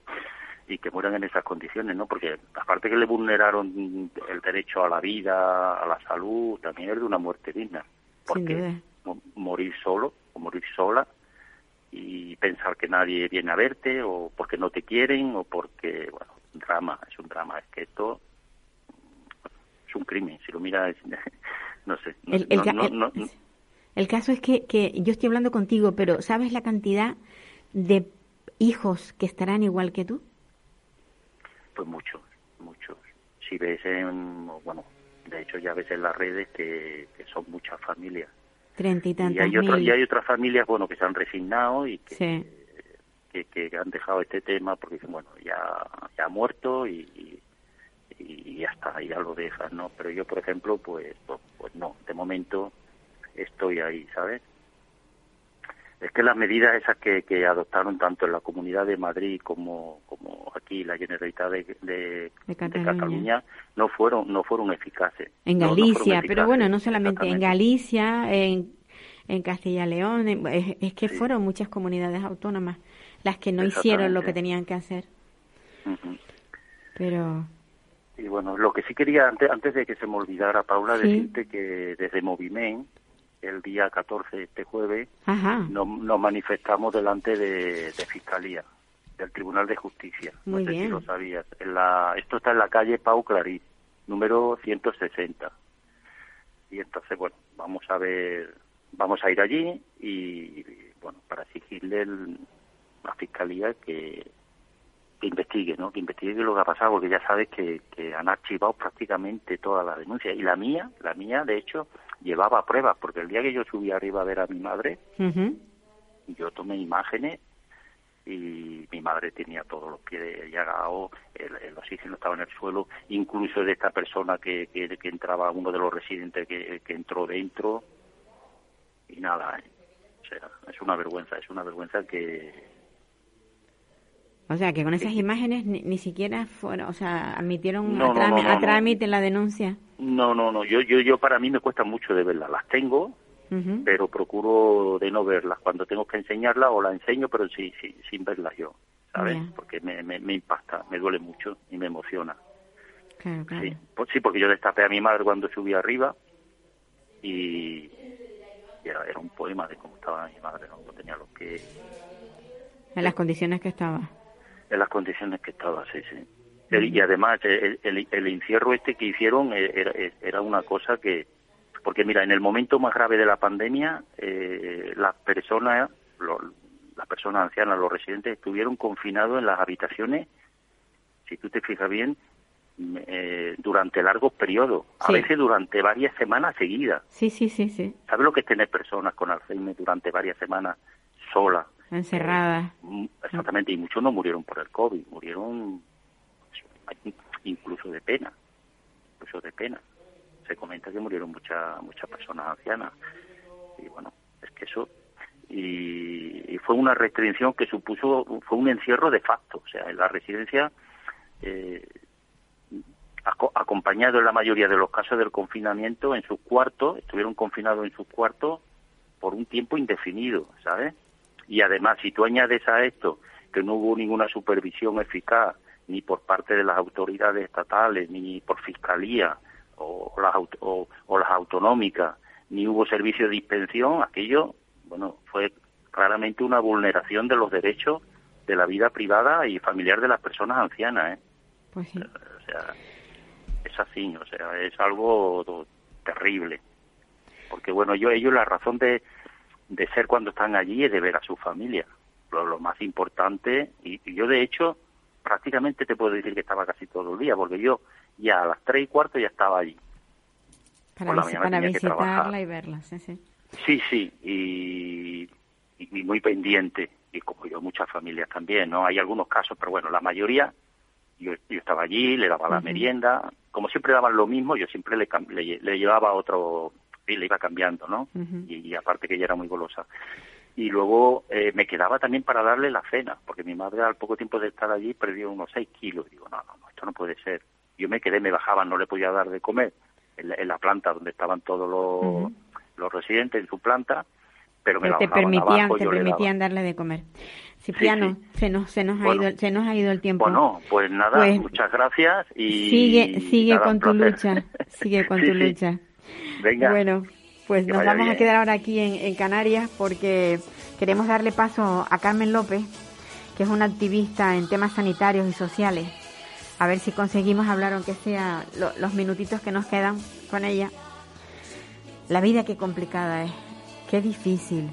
y que mueran en esas condiciones, ¿no? Porque aparte que le vulneraron el derecho a la vida, a la salud, también es de una muerte digna porque morir solo o morir sola y pensar que nadie viene a verte o porque no te quieren o porque, bueno, drama, es un drama, es que esto es un crimen, si lo miras, no sé.
el, el, caso es que, que yo estoy hablando contigo, pero ¿sabes la cantidad de hijos que estarán igual que tú?
Pues muchos, muchos. Si ves en, bueno, de hecho, ya ves en las redes que, son muchas familias.
Treinta y tantas
y hay, y hay otras familias, bueno, que se han resignado y que, que, han dejado este tema porque dicen, bueno, ya, ya ha muerto y, y, ya está, ya lo dejan, ¿no? Pero yo, por ejemplo, pues, pues, pues no, de momento estoy ahí, ¿sabes? Es que las medidas esas que, que, adoptaron tanto en la Comunidad de Madrid como, como aquí la Generalitat de, de, Cataluña. no fueron no fueron eficaces.
En Galicia, pero bueno, no solamente en Galicia, en, en Castilla y León, es, que fueron muchas comunidades autónomas las que no hicieron lo que tenían que hacer. Pero
y bueno, lo que sí quería antes antes de que se me olvidara Paula decirte que desde Moviment el día 14, este jueves, nos, manifestamos delante de, Fiscalía, del Tribunal de Justicia.
Muy
no
sé
si lo sabías. En la, esto está en la calle Pau Clarín, número 160. Y entonces, bueno, vamos a ver, vamos a ir allí y, bueno, para exigirle el, la fiscalía que, que investigue, ¿no? Que investigue lo que ha pasado, porque ya sabes que, que han archivado prácticamente todas las denuncias. Y la mía, la mía, de hecho, llevaba pruebas, porque el día que yo subí arriba a ver a mi madre, yo tomé imágenes y mi madre tenía todos los pies llagados, el, el oxígeno estaba en el suelo, incluso de esta persona que, que, que entraba, uno de los residentes que, que entró dentro, y nada, ¿eh? o sea, es una vergüenza, es una vergüenza que,
O sea, que con esas imágenes ni, ni siquiera fueron, o sea, admitieron
No,
a,
no,
trámi-
no, no,
a
no.
trámite la denuncia.
No, no, no. Yo, yo, yo para mí me cuesta mucho de verlas. Las tengo, pero procuro de no verlas. Cuando tengo que enseñarlas o las enseño, pero sí, sí, sin verlas yo, ¿sabes? Porque me, me, me impacta, me duele mucho y me emociona.
Claro, claro.
Sí, pues sí, porque yo destapé a mi madre cuando subí arriba y, y era, era un poema de cómo estaba mi madre, ¿no? Tenía los que
En las condiciones que estaba.
En las condiciones que estaba, sí, sí. Y además, el, el, el encierro este que hicieron eh, era, era una cosa que... Porque mira, en el momento más grave de la pandemia, eh, las personas, las personas ancianas, los residentes, estuvieron confinados en las habitaciones, si tú te fijas bien, eh, durante largos periodos, a veces durante varias semanas seguidas.
Sí, sí, sí, sí.
¿Sabes lo que es tener personas con Alzheimer durante varias semanas solas?
Encerrada.
Mm, Exactamente, y muchos no murieron por el COVID, murieron incluso de pena, incluso de pena. Se comenta que murieron muchas muchas personas ancianas. Y bueno, es que eso... Y, y fue una restricción que supuso, fue un encierro de facto. O sea, en la residencia, eh, aco- acompañado en la mayoría de los casos del confinamiento, en sus cuartos, estuvieron confinados en sus cuartos por un tiempo indefinido, ¿sabes? Y además, si tú añades a esto que no hubo ninguna supervisión eficaz, ni por parte de las autoridades estatales, ni por fiscalía o las, o, o las autonómicas, ni hubo servicio de dispensión, aquello, bueno, fue claramente una vulneración de los derechos de la vida privada y familiar de las personas ancianas, ¿eh?
Pues sí.
O sea, es así, o sea, es algo terrible. Porque bueno, yo ellos la razón de, de ser cuando están allí es de ver a su familia, lo, lo más importante. Y, y yo de hecho prácticamente te puedo decir que estaba casi todo el día, porque yo ya a las tres y cuarto ya estaba allí.
Para,
por la
visi-
mañana
para
tenía que trabajar.
visitarla y verla, sí, sí.
Sí, sí, y, y muy pendiente, y como yo, muchas familias también, ¿no? Hay algunos casos, pero bueno, la mayoría, yo, yo estaba allí, le daba la merienda, como siempre daban lo mismo, yo siempre le, le, le llevaba otro, y le iba cambiando, ¿no? Y, y aparte que ella era muy golosa. Y luego eh, me quedaba también para darle la cena, porque mi madre al poco tiempo de estar allí perdió unos seis kilos. Digo, no, no, no, esto no puede ser. Yo me quedé, me bajaban, no le podía dar de comer en la, en la planta donde estaban todos los, los residentes en su planta, pero me
te permitían,
abajo,
te permitían darle de comer. Cipriano, se nos, se nos
Bueno.
ha ido, se nos ha ido el tiempo.
Bueno, pues nada,
Pues,
muchas gracias y
sigue, sigue
nada,
con tu lucha, sigue con
Sí,
tu lucha.
Venga,
Bueno, pues nos vamos a quedar ahora aquí en, en Canarias porque queremos darle paso a Carmen López, que es una activista en temas sanitarios y sociales. A ver si conseguimos hablar, aunque sea lo- los minutitos que nos quedan con ella. La vida qué complicada es, qué difícil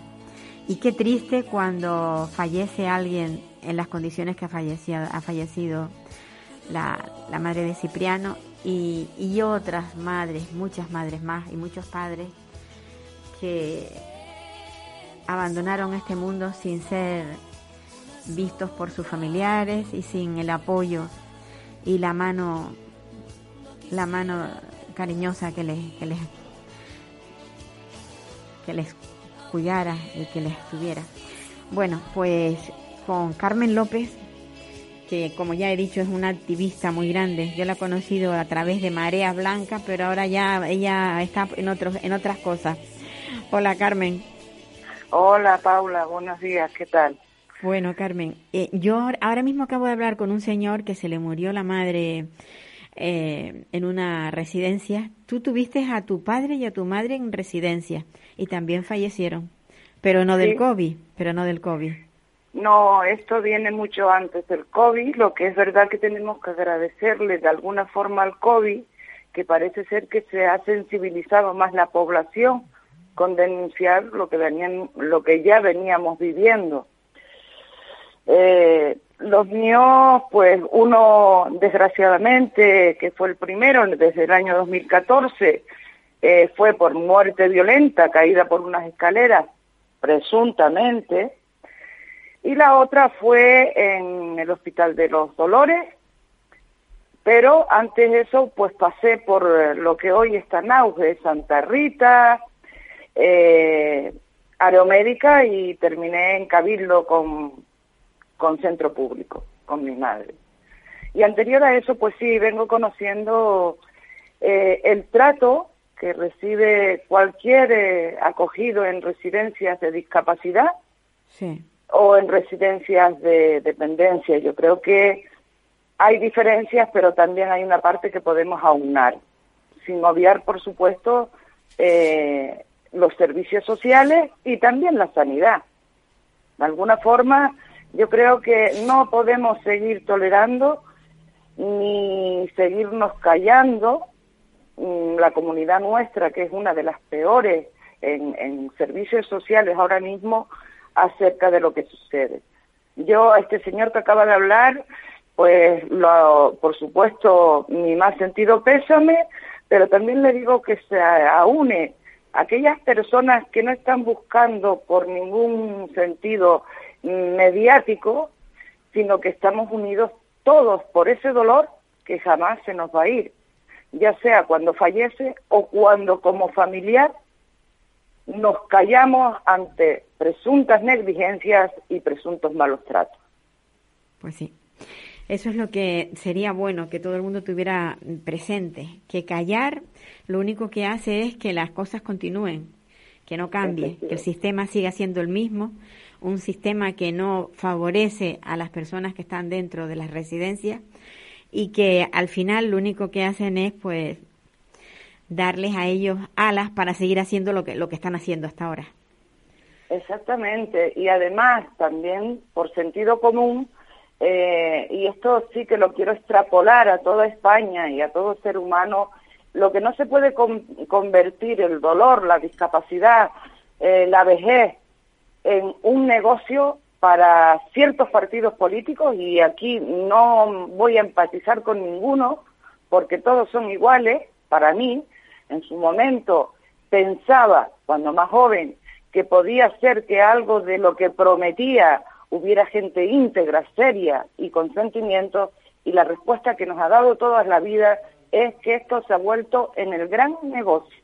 y qué triste cuando fallece alguien en las condiciones que ha fallecido, ha fallecido la, la madre de Cipriano y, y otras madres, muchas madres más y muchos padres que abandonaron este mundo sin ser vistos por sus familiares y sin el apoyo y la mano la mano cariñosa que les que les que les cuidara y que les tuviera. Bueno, pues con Carmen López que como ya he dicho es una activista muy grande. Yo la he conocido a través de Marea Blanca, pero ahora ya ella está en otros en otras cosas. Hola Carmen.
Hola Paula, buenos días, ¿qué tal?
Bueno, Carmen, eh, yo ahora- mismo acabo de hablar con un señor que se le murió la madre eh, en una residencia. Tú tuviste a tu padre y a tu madre en residencia y también fallecieron, pero no del. COVID, pero no del COVID.
No, esto viene mucho antes del COVID, lo que es verdad que tenemos que agradecerle de alguna forma al COVID, que parece ser que se ha sensibilizado más la población con denunciar lo que venían, lo que ya veníamos viviendo. Eh, los míos, pues uno desgraciadamente, que fue el primero desde el año 2014, eh, fue por muerte violenta, caída por unas escaleras, presuntamente, y la otra fue en el Hospital de los Dolores, pero antes de eso, pues pasé por eh, lo que hoy está en auge, Santa Rita, eh, Aeromédica y terminé en Cabildo con, con Centro Público, con mi madre. Y anterior a eso, pues sí, vengo conociendo eh, el trato que recibe cualquier eh, acogido en residencias de discapacidad o en residencias de dependencia. Yo creo que hay diferencias, pero también hay una parte que podemos aunar, sin obviar, por supuesto, eh, los servicios sociales y también la sanidad. De alguna forma, yo creo que no podemos seguir tolerando ni seguirnos callando mm, la comunidad nuestra, que es una de las peores en, en servicios sociales ahora mismo, acerca de lo que sucede. Yo, a este señor que acaba de hablar, pues lo, por supuesto mi más sentido pésame, pero también le digo que se aúne aquellas personas que no están buscando por ningún sentido mediático, sino que estamos unidos todos por ese dolor que jamás se nos va a ir, ya sea cuando fallece o cuando como familiar nos callamos ante presuntas negligencias y presuntos malos tratos.
Pues sí. Eso es lo que sería bueno que todo el mundo tuviera presente, que callar lo único que hace es que las cosas continúen, que no cambie, que el sistema siga siendo el mismo, un sistema que no favorece a las personas que están dentro de las residencias y que al final lo único que hacen es pues darles a ellos alas para seguir haciendo lo que lo que están haciendo hasta ahora.
Exactamente, y además también por sentido común eh, y esto sí que lo quiero extrapolar a toda España y a todo ser humano, lo que no se puede convertir el dolor, la discapacidad, eh, la vejez en un negocio para ciertos partidos políticos y aquí no voy a empatizar con ninguno porque todos son iguales para mí. En su momento pensaba, cuando más joven, que podía ser que algo de lo que prometía hubiera gente íntegra, seria y con sentimientos, y la respuesta que nos ha dado toda la vida es que esto se ha vuelto en el gran negocio.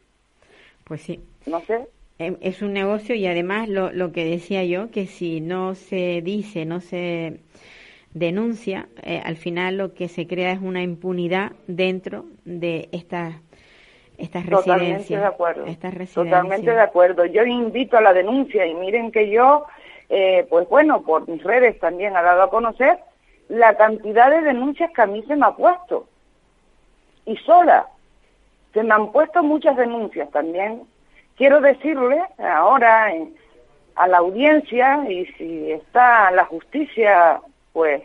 Pues sí.
No sé.
Em, es un negocio y además lo, lo que decía yo, que si no se dice, no se denuncia, eh, al final lo que se crea es una impunidad dentro de estas estas residencias.
Totalmente de acuerdo. Totalmente de acuerdo. Yo invito a la denuncia y miren que yo eh, pues bueno, por mis redes también ha dado a conocer la cantidad de denuncias que a mí se me ha puesto. Y sola. Se me han puesto muchas denuncias también. Quiero decirle ahora a la audiencia y si está la justicia, pues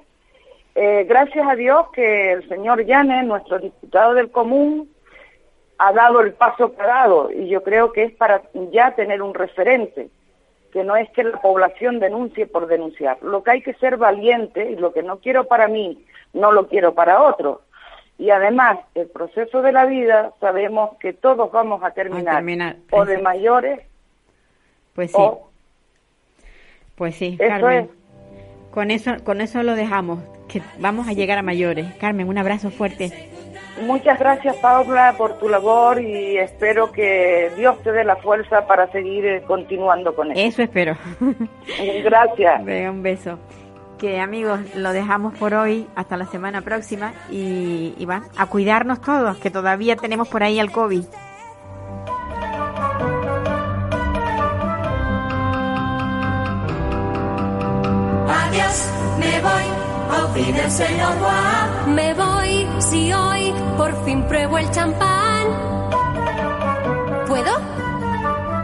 eh, gracias a Dios que el señor Llanes, nuestro diputado del común, ha dado el paso que ha dado y yo creo que es para ya tener un referente que no es que la población denuncie por denunciar. Lo que hay que ser valiente y lo que no quiero para mí, no lo quiero para otro. Y además, el proceso de la vida, sabemos que todos vamos a terminar, o de mayores.
Pues sí. pues sí, Carmen. Con eso, con eso lo dejamos, que vamos a llegar a mayores. Carmen, un abrazo fuerte.
Muchas gracias, Paula, por tu labor y espero que Dios te dé la fuerza para seguir eh, continuando con eso.
Eso espero.
Gracias.
Venga, un beso. Que amigos, lo dejamos por hoy hasta la semana próxima y, y va a cuidarnos todos, que todavía tenemos por ahí el COVID.
Adiós, me voy al fin el señor Juan. Me voy si hoy por fin pruebo el champán. ¿Puedo?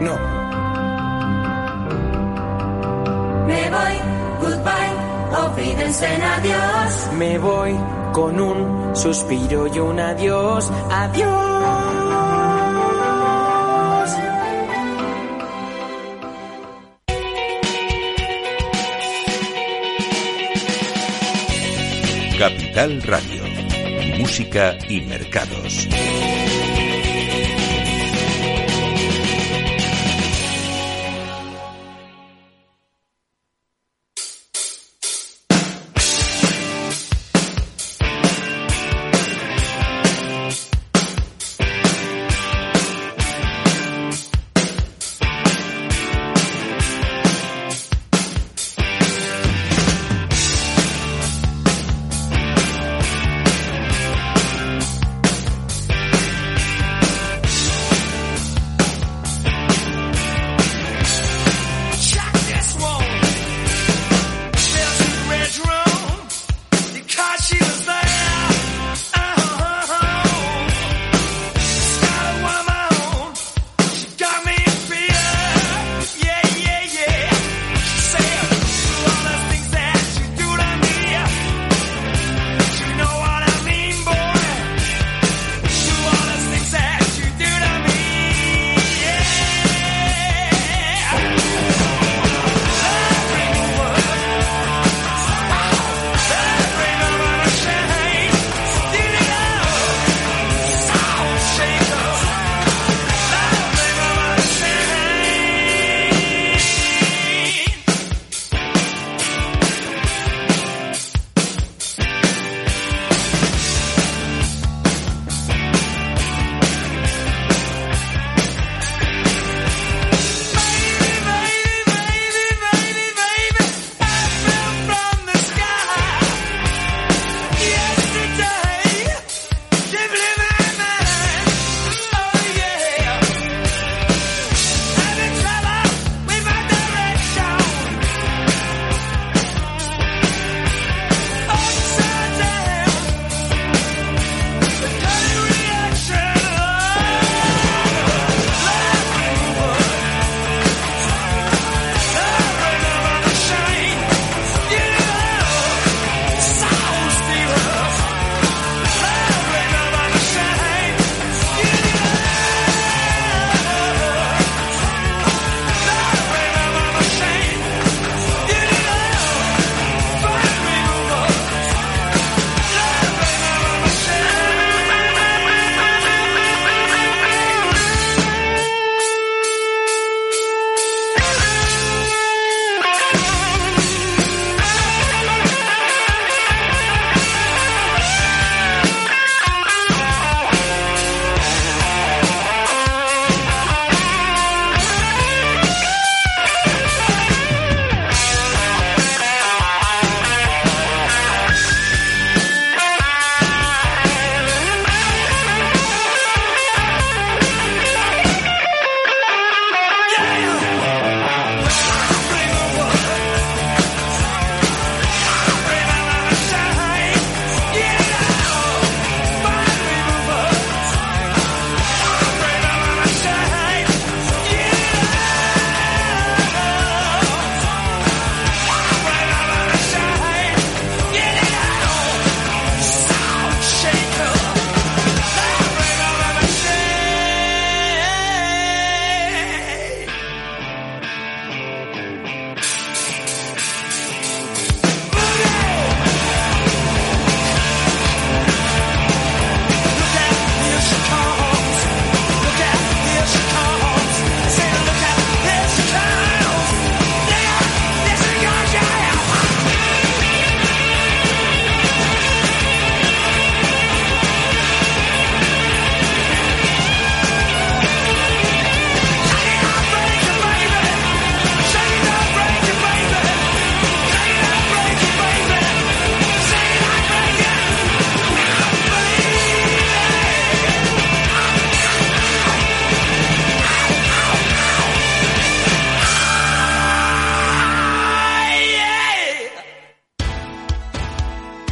No.
Me voy, goodbye, olvídense en adiós.
Me voy con un suspiro y un adiós, adiós.
Capital Radio. Música y mercados.